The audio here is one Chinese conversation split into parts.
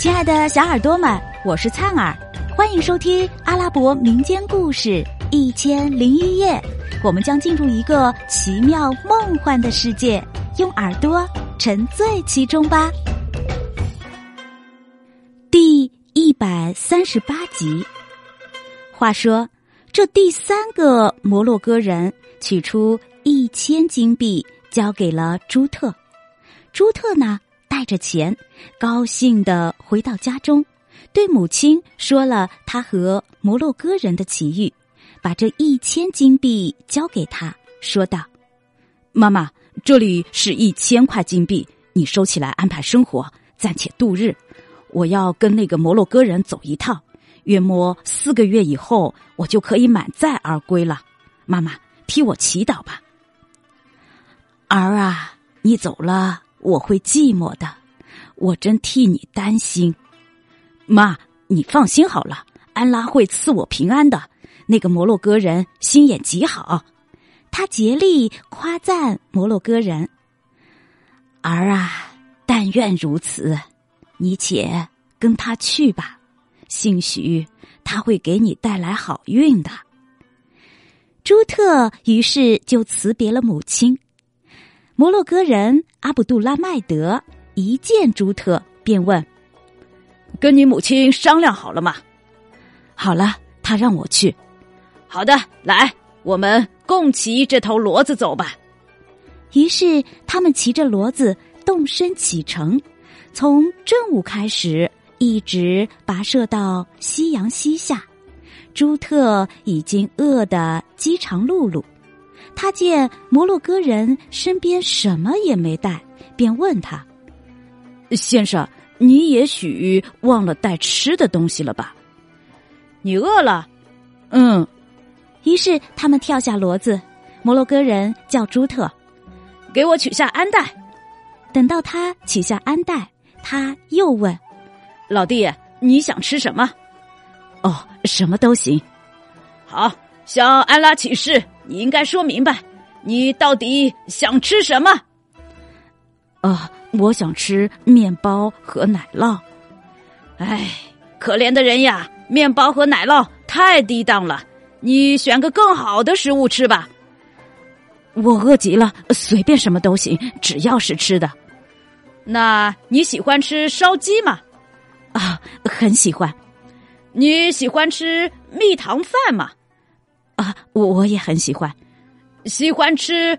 亲爱的小耳朵们，我是灿儿，欢迎收听阿拉伯民间故事《一千零一夜》。我们将进入一个奇妙梦幻的世界，用耳朵沉醉其中吧。第一百三十八集。话说，这第三个摩洛哥人取出一千金币，交给了朱特。朱特呢？带着钱，高兴的回到家中，对母亲说了他和摩洛哥人的奇遇，把这一千金币交给他，说道：“妈妈，这里是一千块金币，你收起来安排生活，暂且度日。我要跟那个摩洛哥人走一趟，约莫四个月以后，我就可以满载而归了。妈妈，替我祈祷吧。儿啊，你走了。”我会寂寞的，我真替你担心。妈，你放心好了，安拉会赐我平安的。那个摩洛哥人心眼极好，他竭力夸赞摩洛哥人。儿啊，但愿如此，你且跟他去吧，兴许他会给你带来好运的。朱特于是就辞别了母亲。摩洛哥人阿卜杜拉麦德一见朱特，便问：“跟你母亲商量好了吗？”“好了，他让我去。”“好的，来，我们共骑这头骡子走吧。”于是他们骑着骡子动身启程，从正午开始，一直跋涉到夕阳西下。朱特已经饿得饥肠辘辘。他见摩洛哥人身边什么也没带，便问他：“先生，你也许忘了带吃的东西了吧？你饿了？”“嗯。”于是他们跳下骡子。摩洛哥人叫朱特：“给我取下鞍带。”等到他取下鞍带，他又问：“老弟，你想吃什么？”“哦，什么都行。”“好，向安拉起誓。”你应该说明白，你到底想吃什么？啊，我想吃面包和奶酪。哎，可怜的人呀，面包和奶酪太低档了，你选个更好的食物吃吧。我饿极了，随便什么都行，只要是吃的。那你喜欢吃烧鸡吗？啊，很喜欢。你喜欢吃蜜糖饭吗？啊，我我也很喜欢，喜欢吃。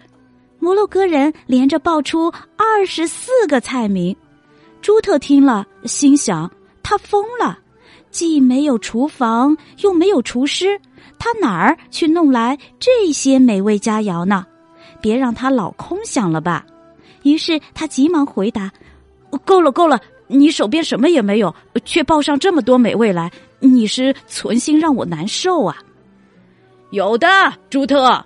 摩洛哥人连着报出二十四个菜名，朱特听了，心想：他疯了，既没有厨房，又没有厨师，他哪儿去弄来这些美味佳肴呢？别让他老空想了吧。于是他急忙回答：“够了，够了，你手边什么也没有，却报上这么多美味来，你是存心让我难受啊？”有的，朱特。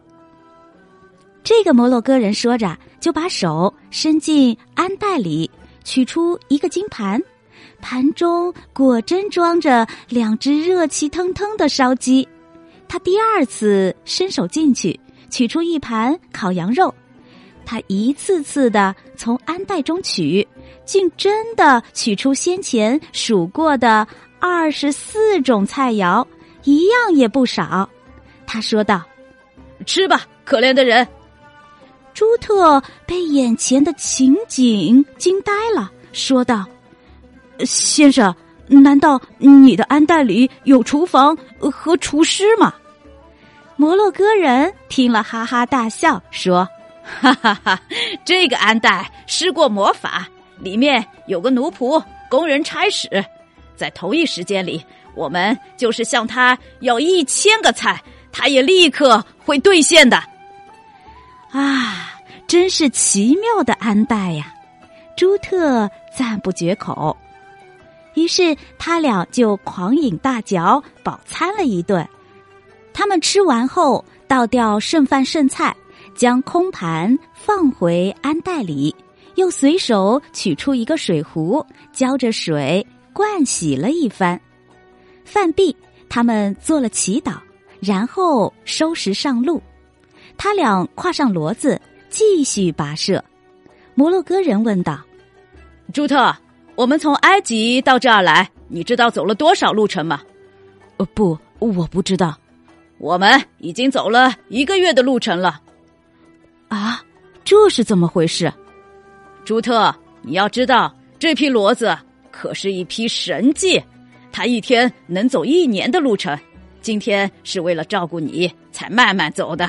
这个摩洛哥人说着，就把手伸进鞍袋里，取出一个金盘，盘中果真装着两只热气腾腾的烧鸡。他第二次伸手进去，取出一盘烤羊肉。他一次次的从鞍袋中取，竟真的取出先前数过的二十四种菜肴，一样也不少。他说道：“吃吧，可怜的人。”朱特被眼前的情景惊呆了，说道：“先生，难道你的安袋里有厨房和厨师吗？”摩洛哥人听了哈哈大笑，说：“ 哈哈哈，这个安袋施过魔法，里面有个奴仆工人差使，在同一时间里，我们就是向他要一千个菜。”他也立刻会兑现的，啊，真是奇妙的安代呀！朱特赞不绝口。于是他俩就狂饮大嚼，饱餐了一顿。他们吃完后，倒掉剩饭剩菜，将空盘放回安袋里，又随手取出一个水壶，浇着水灌洗了一番。饭毕，他们做了祈祷。然后收拾上路，他俩跨上骡子，继续跋涉。摩洛哥人问道：“朱特，我们从埃及到这儿来，你知道走了多少路程吗？呃，不，我不知道。我们已经走了一个月的路程了。啊，这是怎么回事？朱特，你要知道，这匹骡子可是一匹神迹，它一天能走一年的路程。今天是为了照顾你才慢慢走的。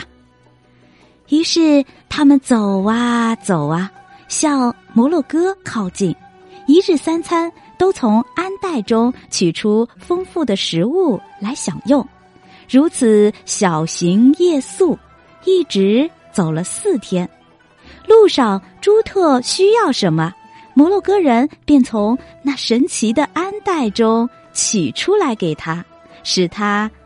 于是他们走啊走啊，向摩洛哥靠近。一日三餐都从鞍袋中取出丰富的食物来享用，如此小行夜宿，一直走了四天。路上，朱特需要什么，摩洛哥人便从那神奇的鞍袋中取出来给他，使他